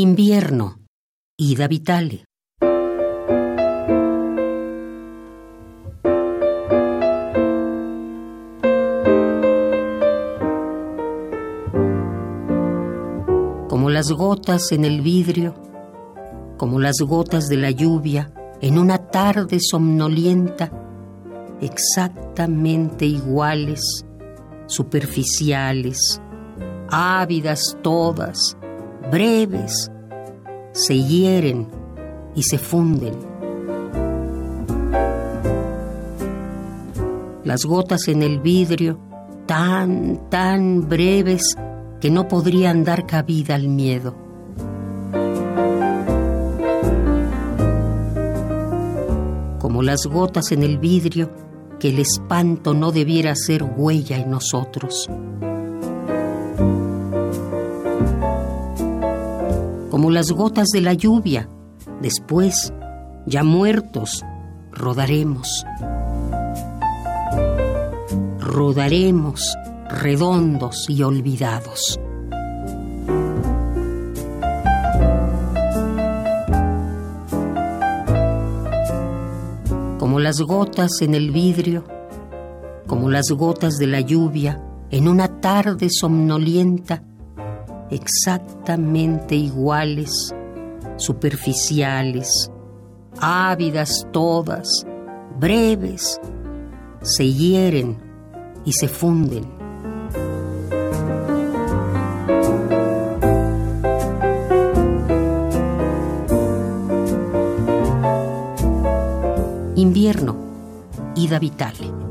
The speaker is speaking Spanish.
Invierno, Ida Vitale. Como las gotas en el vidrio, como las gotas de la lluvia en una tarde somnolienta, exactamente iguales, superficiales, ávidas todas, breves, se hieren y se funden. Las gotas en el vidrio, tan, tan breves que no podrían dar cabida al miedo. Como las gotas en el vidrio, que el espanto no debiera ser huella en nosotros. Como las gotas de la lluvia. Después, ya muertos, rodaremos. Rodaremos redondos y olvidados. Como las gotas en el vidrio, como las gotas de la lluvia en una tarde somnolienta, exactamente iguales, superficiales, ávidas todas, breves, se hieren y se funden. Invierno, Ida Vitale.